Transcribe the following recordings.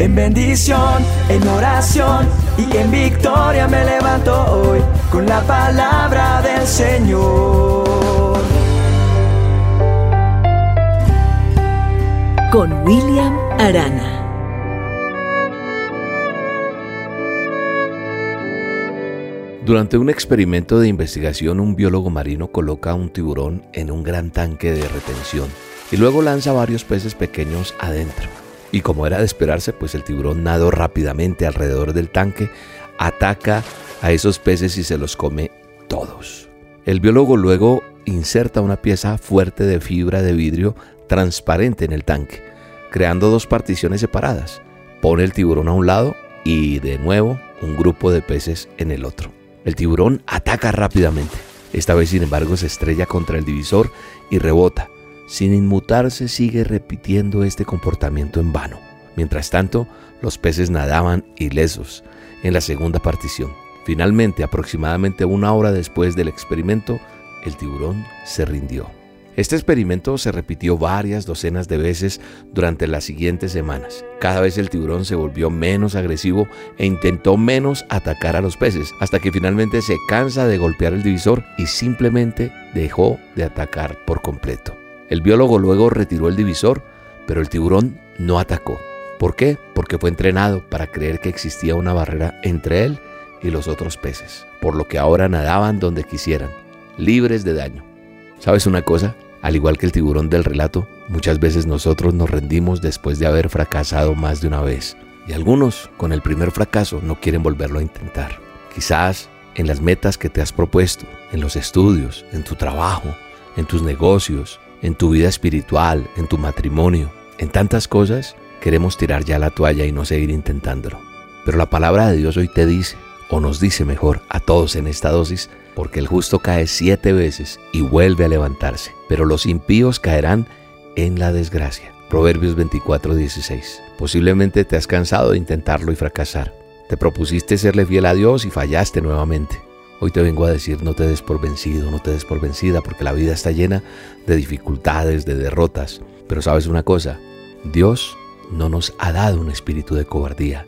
En bendición, en oración y en victoria me levanto hoy con la palabra del Señor. Con William Arana. Durante un experimento de investigación, un biólogo marino coloca un tiburón en un gran tanque de retención y luego lanza varios peces pequeños adentro. Y como era de esperarse, pues el tiburón nadó rápidamente alrededor del tanque, ataca a esos peces y se los come todos. El biólogo luego inserta una pieza fuerte de fibra de vidrio transparente en el tanque, creando dos particiones separadas. Pone el tiburón a un lado y de nuevo un grupo de peces en el otro. El tiburón ataca rápidamente. Esta vez, sin embargo, se estrella contra el divisor y rebota. Sin inmutarse, sigue repitiendo este comportamiento en vano. Mientras tanto, los peces nadaban ilesos en la segunda partición. Finalmente, aproximadamente una hora después del experimento, el tiburón se rindió. Este experimento se repitió varias docenas de veces durante las siguientes semanas. Cada vez el tiburón se volvió menos agresivo e intentó menos atacar a los peces, hasta que finalmente se cansa de golpear el divisor y simplemente dejó de atacar por completo. El biólogo luego retiró el divisor, pero el tiburón no atacó. ¿Por qué? Porque fue entrenado para creer que existía una barrera entre él y los otros peces, por lo que ahora nadaban donde quisieran, libres de daño. ¿Sabes una cosa? Al igual que el tiburón del relato, muchas veces nosotros nos rendimos después de haber fracasado más de una vez. Y algunos, con el primer fracaso, no quieren volverlo a intentar. Quizás en las metas que te has propuesto, en los estudios, en tu trabajo, en tus negocios, en tu vida espiritual, en tu matrimonio, en tantas cosas, queremos tirar ya la toalla y no seguir intentándolo. Pero la palabra de Dios hoy te dice, o nos dice mejor a todos en esta dosis, porque el justo cae siete veces y vuelve a levantarse, pero los impíos caerán en la desgracia. Proverbios 24, 16. Posiblemente te has cansado de intentarlo y fracasar. Te propusiste serle fiel a Dios y fallaste nuevamente. Hoy te vengo a decir no te des por vencido, no te des por vencida, porque la vida está llena de dificultades, de derrotas. Pero sabes una cosa, Dios no nos ha dado un espíritu de cobardía,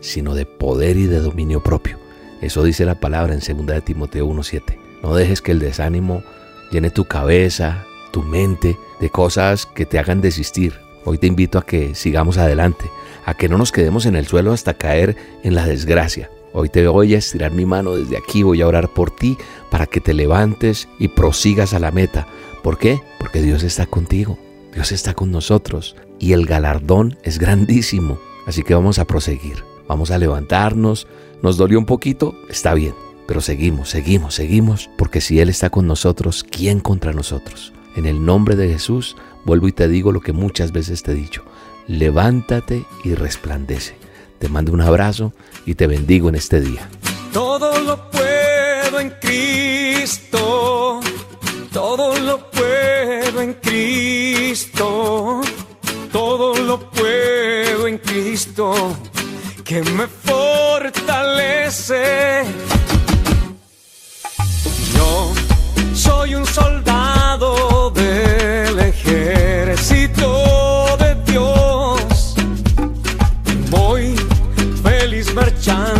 sino de poder y de dominio propio. Eso dice la palabra en 2 de Timoteo 1.7. No dejes que el desánimo llene tu cabeza, tu mente, de cosas que te hagan desistir. Hoy te invito a que sigamos adelante, a que no nos quedemos en el suelo hasta caer en la desgracia. Hoy te voy a estirar mi mano desde aquí, voy a orar por ti para que te levantes y prosigas a la meta. ¿Por qué? Porque Dios está contigo, Dios está con nosotros y el galardón es grandísimo. Así que vamos a proseguir, vamos a levantarnos, nos dolió un poquito, está bien, pero seguimos, seguimos, seguimos, porque si Él está con nosotros, ¿quién contra nosotros? En el nombre de Jesús, vuelvo y te digo lo que muchas veces te he dicho, levántate y resplandece. Te mando un abrazo y te bendigo en este día. Todo lo puedo en Cristo, todo lo puedo en Cristo, todo lo puedo en Cristo que me fortalece. Yo soy un soldado chance.